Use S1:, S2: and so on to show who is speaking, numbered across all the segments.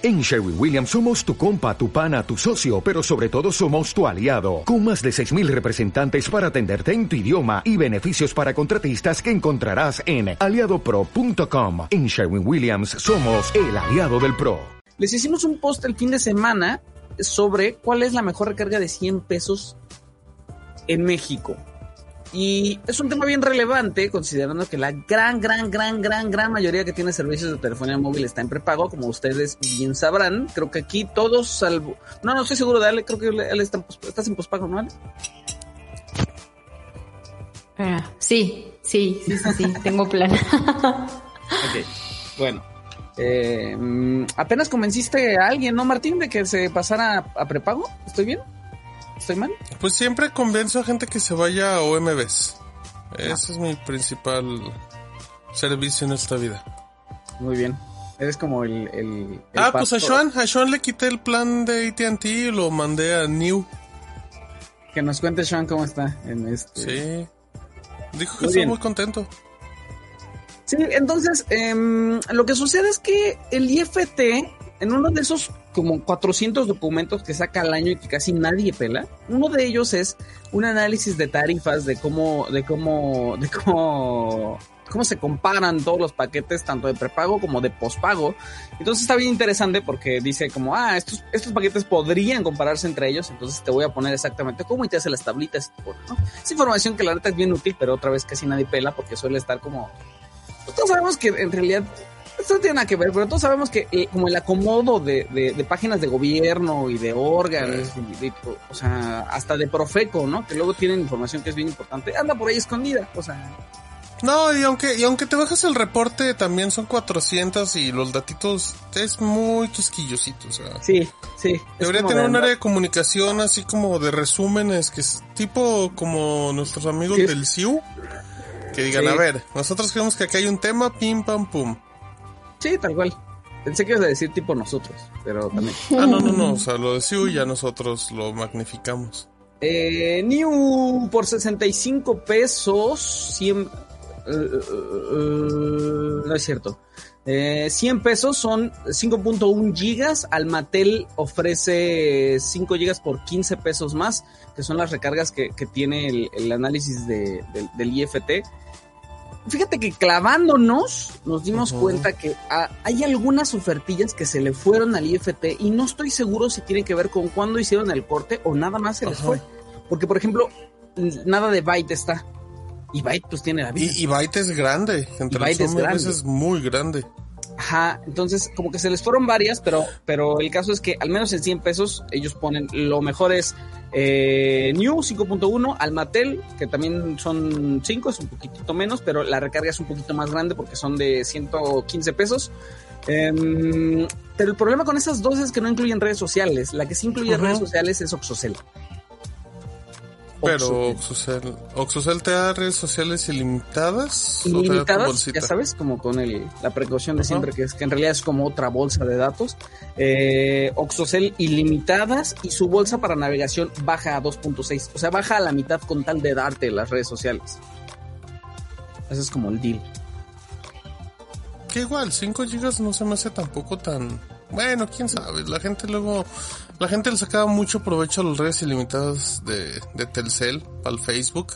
S1: En Sherwin Williams somos tu compa, tu pana, tu socio, pero sobre todo somos tu aliado, con más de 6.000 representantes para atenderte en tu idioma y beneficios para contratistas que encontrarás en aliadopro.com. En Sherwin Williams somos el aliado del PRO.
S2: Les hicimos un post el fin de semana sobre cuál es la mejor recarga de 100 pesos en México. Y es un tema bien relevante, considerando que la gran, gran, gran, gran, gran mayoría que tiene servicios de telefonía móvil está en prepago, como ustedes bien sabrán. Creo que aquí todos, salvo. No, no estoy seguro de Ale, creo que Ale está en estás en pospago, ¿no, Ale?
S3: Ah, sí, sí, sí, sí, sí, tengo plan.
S2: ok, bueno. Eh, mm, apenas convenciste a alguien, ¿no, Martín, de que se pasara a prepago? ¿Estoy bien? ¿Estoy mal?
S4: Pues siempre convenzo a gente que se vaya a OMBs. Ese es mi principal servicio en esta vida.
S2: Muy bien. Eres como el... el,
S4: ah, pues a Sean, a Sean le quité el plan de ATT y lo mandé a New.
S2: Que nos cuente Sean cómo está en este...
S4: Sí. Dijo que está muy contento.
S2: Sí, entonces, em, lo que sucede es que el IFT, en uno de esos como 400 documentos que saca al año y que casi nadie pela. Uno de ellos es un análisis de tarifas de cómo, de cómo, de cómo, cómo se comparan todos los paquetes, tanto de prepago como de pospago. Entonces está bien interesante porque dice como, ah, estos, estos paquetes podrían compararse entre ellos, entonces te voy a poner exactamente cómo y te hace las tablitas. ¿no? Es información que la neta es bien útil, pero otra vez casi nadie pela porque suele estar como... Pues todos sabemos que en realidad esto no tiene nada que ver, pero todos sabemos que eh, como el acomodo de, de, páginas de gobierno y de órganos, o sea, hasta de Profeco, ¿no? Que luego tienen información que es bien importante, anda por ahí escondida, o sea...
S4: No, y aunque, y aunque te bajas el reporte, también son 400 y los datitos es muy quisquillosito, o sea.
S2: Sí, sí.
S4: Debería tener un área de comunicación así como de resúmenes, que es tipo como nuestros amigos del CIU, que digan, a ver, nosotros creemos que aquí hay un tema, pim, pam, pum.
S2: Sí, tal cual. Pensé que ibas a decir tipo nosotros, pero también.
S4: Ah, no, no, no. O sea, lo de ya nosotros lo magnificamos.
S2: Eh, New por 65 pesos, 100... Eh, eh, eh, no es cierto. 100 pesos son 5.1 gigas. Almatel ofrece 5 gigas por 15 pesos más, que son las recargas que, tiene el, análisis del IFT fíjate que clavándonos nos dimos cuenta que ah, hay algunas ofertillas que se le fueron al IFT y no estoy seguro si tiene que ver con cuándo hicieron el corte o nada más se les fue. Porque, por ejemplo, nada de Byte está. Y Byte pues tiene la
S4: vida. Y, Byte es grande. Entre Byte es, grande. es muy grande.
S2: Ajá, entonces como que se les fueron varias, pero, pero el caso es que al menos en 100 pesos ellos ponen lo mejor es eh, New 5.1, Almatel, que también son 5, es un poquitito menos, pero la recarga es un poquito más grande porque son de 115 pesos. Em, pero el problema con esas dos es que no incluyen redes sociales. La que sí incluye redes sociales es Oxocel.
S4: Pero Oxocel, Oxocel te da redes sociales ilimitadas.
S2: Ilimitadas, ya sabes, como con el, la precaución de siempre, que es que en realidad es como otra bolsa de datos. Eh, Oxocel ilimitadas y su bolsa para navegación baja a 2.6. O sea, baja a la mitad con tal de darte las redes sociales. Ese es como el deal.
S4: Que igual, 5 GB no se me hace tampoco tan... Bueno, quién sabe, la gente luego la gente le sacaba mucho provecho a las redes ilimitadas de, de Telcel para el Facebook.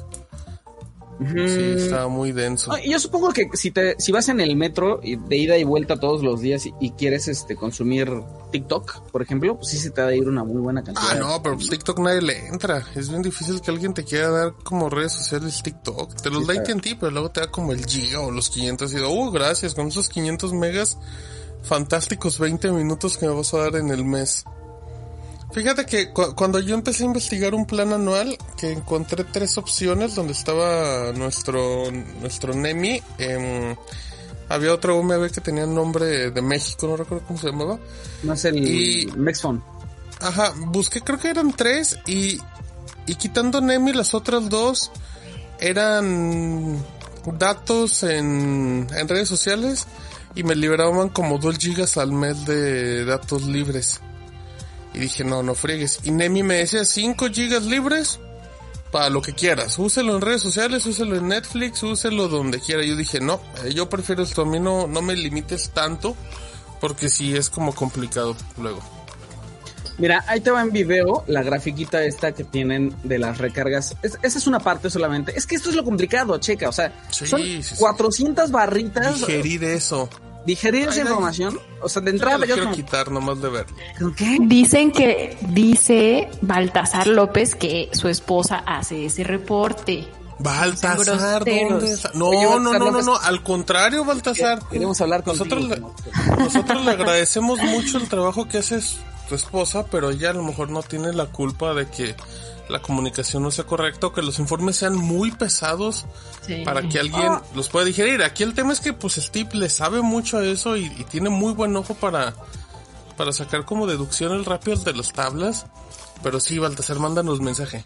S4: Sí, estaba muy denso.
S2: yo supongo que si te, si vas en el metro de ida y vuelta todos los días y, quieres este consumir TikTok, por ejemplo, pues sí se te va a ir una muy buena cantidad.
S4: Ah, no, pero pues TikTok nadie le entra. Es bien difícil que alguien te quiera dar como redes sociales TikTok. Te los da en ti, pero luego te da como el giga o los 500 y digo, uh, gracias, con esos 500 megas, fantásticos 20 minutos que me vas a dar en el mes. Fíjate que cuando yo empecé a investigar un plan anual, que encontré tres opciones donde estaba nuestro, nuestro NEMI, em, había otro UMB que tenía nombre de México, no recuerdo cómo se llamaba.
S2: No es el y, Mexphone.
S4: Ajá, busqué, creo que eran tres y, y quitando NEMI las otras dos eran datos en, en redes sociales y me liberaban como 2 gigas al mes de datos libres. Y dije, no, no friegues. Y Nemi me decía 5 gigas libres para lo que quieras. Úselo en redes sociales, úselo en Netflix, úselo donde quiera. Yo dije, no, eh, yo prefiero esto. A mí no, no me limites tanto Porque sí es como complicado luego.
S2: Mira, ahí te va en video la grafiquita esta que tienen de las recargas. Es- esa es una parte solamente. Es que esto es lo complicado, checa. O sea,
S4: Sí,
S2: son
S4: sí, sí.
S2: 400 barritas.
S4: Digerir eso.
S2: Digerir esa información. O sea, de
S4: Yo
S2: entrada
S4: lo
S2: yo
S4: quiero
S2: como,
S4: quitar nomás de ver.
S2: ¿con qué?
S3: Dicen que dice Baltasar López que su esposa hace ese reporte.
S4: Baltasar. ¿dónde está? No,
S2: Oye,
S4: no,
S2: Baltasar
S4: no, no, no, al contrario, Baltasar.
S2: Queremos hablar
S4: Nosotros,
S2: contigo.
S4: le, nosotros le agradecemos mucho el trabajo que hace su- tu esposa, pero ella a lo mejor no tiene la culpa de que la comunicación no sea correcta o que los informes sean muy pesados
S3: Sí.
S4: para que alguien
S2: Ah.
S4: los pueda digerir. Aquí el tema es que pues Steve le sabe mucho a eso y, y tiene muy buen ojo para, para sacar como deducciones rápidas de las tablas. Pero sí, Baltasar, mándanos mensaje.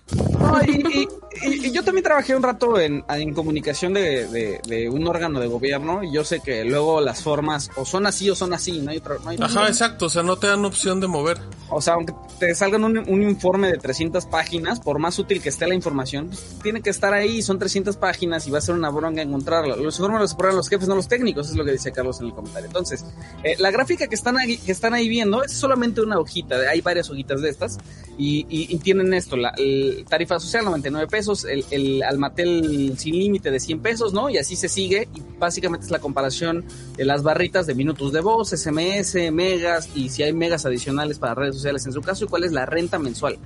S2: Y, y- yo también trabajé un rato en, en comunicación de, de- de un órgano de gobierno y yo sé que luego las formas o son así o son así, no hay no hay-
S4: Ajá, exacto, o sea, no te dan opción de mover.
S2: O sea, aunque te salgan un, un informe de 300 páginas, por más útil que esté la información, pues, tiene que estar ahí, son 300 páginas y va a ser una bronca encontrarlo. Los informes los aprueban los jefes, no los técnicos, es lo que dice Carlos en el comentario. Entonces, eh, la gráfica que están, ahí, que están ahí viendo es solamente una hojita, hay varias hojitas de estas, y, y- y tienen esto, la el tarifa social 99 pesos, el, el Almatel sin límite de 100 pesos, ¿no? Y así se sigue, y básicamente es la comparación de las barritas de minutos de voz, SMS, megas, y si hay megas adicionales para redes sociales en su caso, y cuál es la renta mensual.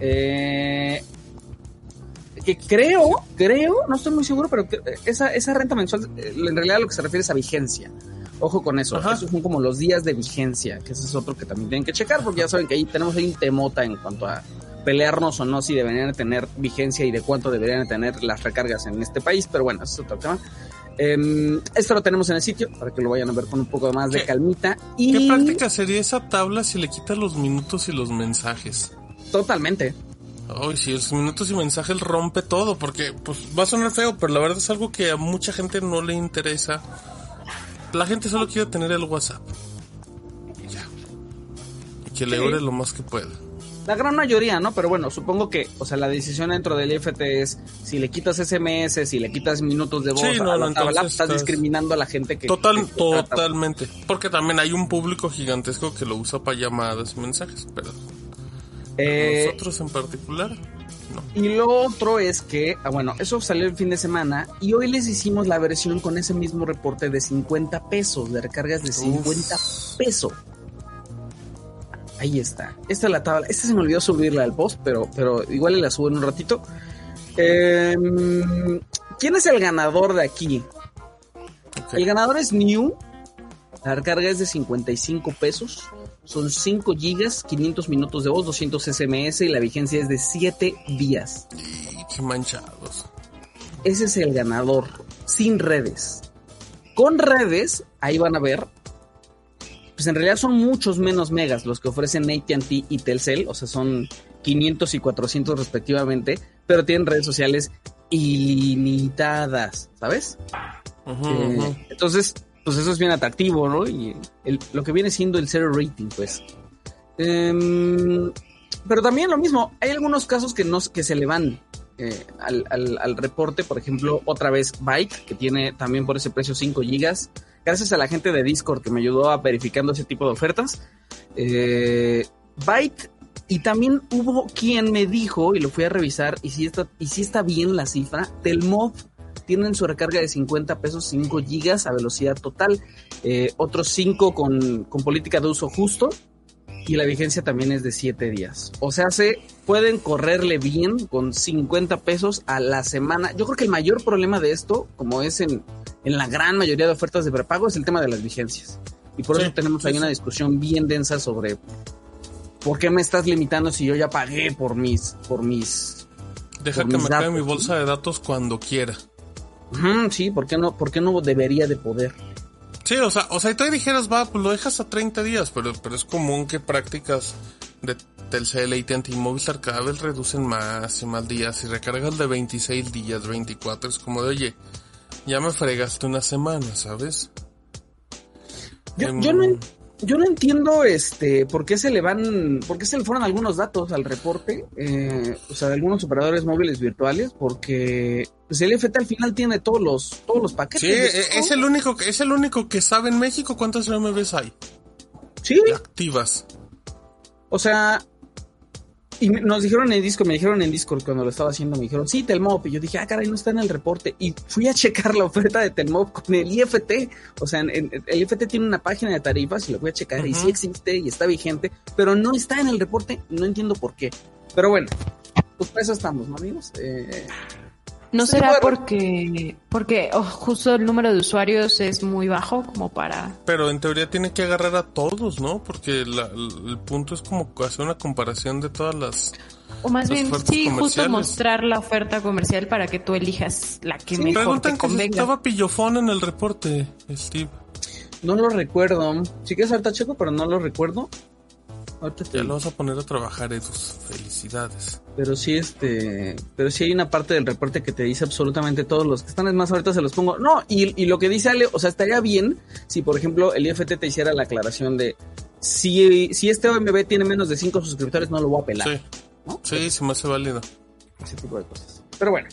S2: Eh, que creo, creo, no estoy muy seguro, pero que esa, esa renta mensual, eh, en realidad lo que se refiere es a vigencia. Ojo con eso,
S4: Ajá.
S2: esos son como los días de vigencia, que ese es otro que también tienen que checar, porque ya saben que ahí tenemos ahí un temota en cuanto a pelearnos o no si deberían de tener vigencia y de cuánto deberían de tener las recargas en este país, pero bueno, ese es otro tema. Em, esto lo tenemos en el sitio para que lo vayan a ver con un poco más de
S4: ¿Qué-
S2: calmita. Y
S4: ¿Qué práctica sería esa tabla si le quitas los minutos y los mensajes?
S2: Totalmente.
S4: Ay, si los minutos y mensajes rompe todo, porque pues va a sonar feo, pero la verdad es algo que a mucha gente no le interesa. La gente solo quiere tener el WhatsApp. Y ya. Y que le ore lo más que pueda.
S2: La gran mayoría, ¿no? Pero bueno, supongo que, o sea, la decisión dentro del IFT es si le quitas SMS, si le quitas minutos de voz
S4: Sí, no,
S2: a la
S4: no,
S2: tabla,
S4: entonces
S2: estás
S4: estás-
S2: discriminando a la gente que...
S4: Total,
S2: que-
S4: totalmente. Porque también hay un público gigantesco que lo usa para llamadas y mensajes, pero
S2: Eh,
S4: nosotros en particular, no.
S2: y lo otro es que, ah, bueno, eso salió el fin de semana y hoy les hicimos la versión con ese mismo reporte de 50 pesos, de recargas de 50 pesos. Ahí está. Esta es la tabla. Esta se me olvidó subirla al post, pero, pero igual la subo en un ratito. Em, ¿Quién es el ganador de aquí? El ganador es New. La recarga es de 55 pesos. Son 5 gigas, 500 minutos de voz, 200 SMS y la vigencia es de 7 días.
S4: Y qué manchados.
S2: Ese es el ganador, sin redes. Con redes, ahí van a ver, pues en realidad son muchos menos megas los que ofrecen ATT y Telcel, o sea, son 500 y 400 respectivamente, pero tienen redes sociales ilimitadas, ¿sabes? Eh, entonces, pues eso es bien atractivo, ¿no? Y el- lo que viene siendo el zero rating, pues. Em, pero también lo mismo, hay algunos casos que, no, que se le van eh, al, al- al reporte, por ejemplo, otra vez Byte, que tiene también por ese precio 5 gigas. Gracias a la gente de Discord que me ayudó a verificando ese tipo de ofertas. Eh, Byte, y también hubo quien me dijo, y lo fui a revisar, y si está, y si está bien la cifra, Telmov tienen su recarga de 50 pesos, 5 gigas a velocidad total, eh, otros 5 con, con política de uso justo y la vigencia también es de 7 días. O sea, se pueden correrle bien con 50 pesos a la semana. Yo creo que el mayor problema de esto, como es en, en la gran mayoría de ofertas de prepago, es el tema de las vigencias. Y por
S4: Sí,
S2: eso tenemos ahí
S4: sí.
S2: una discusión bien densa sobre por qué me estás limitando si yo ya pagué por mis, por mis
S4: Deja
S2: por
S4: que
S2: mis
S4: me caiga
S2: datos,
S4: mi
S2: ¿no?
S4: bolsa de datos cuando quiera.
S2: Sí, ¿por qué no, por qué no debería de poder?
S4: Sí, o sea, o sea, y tú dijeras, va, pues lo dejas a 30 días, pero, pero es común que prácticas de Telcel, AT&T y Movistar cada vez reducen más y más días y recargas de 26 días, 24, es como de, oye, ya me fregaste una semana, ¿sabes?
S2: Yo,
S4: Em,
S2: yo no, yo no entiendo este por qué se le van, por qué se le fueron algunos datos al reporte, eh, o sea, de algunos operadores móviles virtuales, porque pues el FT al final tiene todos los, todos los paquetes.
S4: Sí, e- es el único, que- es el único que sabe en México cuántas MBs hay.
S2: Sí.
S4: activas.
S2: O sea, y nos dijeron en Discord, me dijeron en Discord cuando lo estaba haciendo, me dijeron, sí, Telmop. Y yo dije, ah, caray, no está en el reporte. Y fui a checar la oferta de Telmop con el IFT. O sea, el IFT tiene una página de tarifas y lo voy a checar. Y sí existe y está vigente, pero no está en el reporte. No entiendo por qué. Pero bueno, pues para eso estamos, ¿no, amigos? Eh,
S3: ¿No será porque, porque oh, justo el número de usuarios es muy bajo como para...
S4: Pero en teoría tiene que agarrar a todos, ¿no? Porque el punto es como hacer una comparación de todas las...
S3: O más bien, sí, justo mostrar la oferta comercial para que tú elijas la que mejor te convenga. Que
S4: estaba pillofón en el reporte, Steve.
S2: No lo recuerdo. Sí que es harta checo, pero no lo recuerdo.
S4: Ya lo vas a poner a trabajar, Edus. Felicidades.
S2: Pero sí, este, pero sí hay una parte del reporte que te dice absolutamente todos los que están. Es más, ahorita se los pongo. No, y, y lo que dice Ale, o sea, estaría bien si, por ejemplo, el IFT te hiciera la aclaración de si, si este OMB tiene menos de 5 suscriptores, no lo voy a pelar.
S4: Sí, sí, se me hace válido.
S2: Ese tipo de cosas. Pero bueno,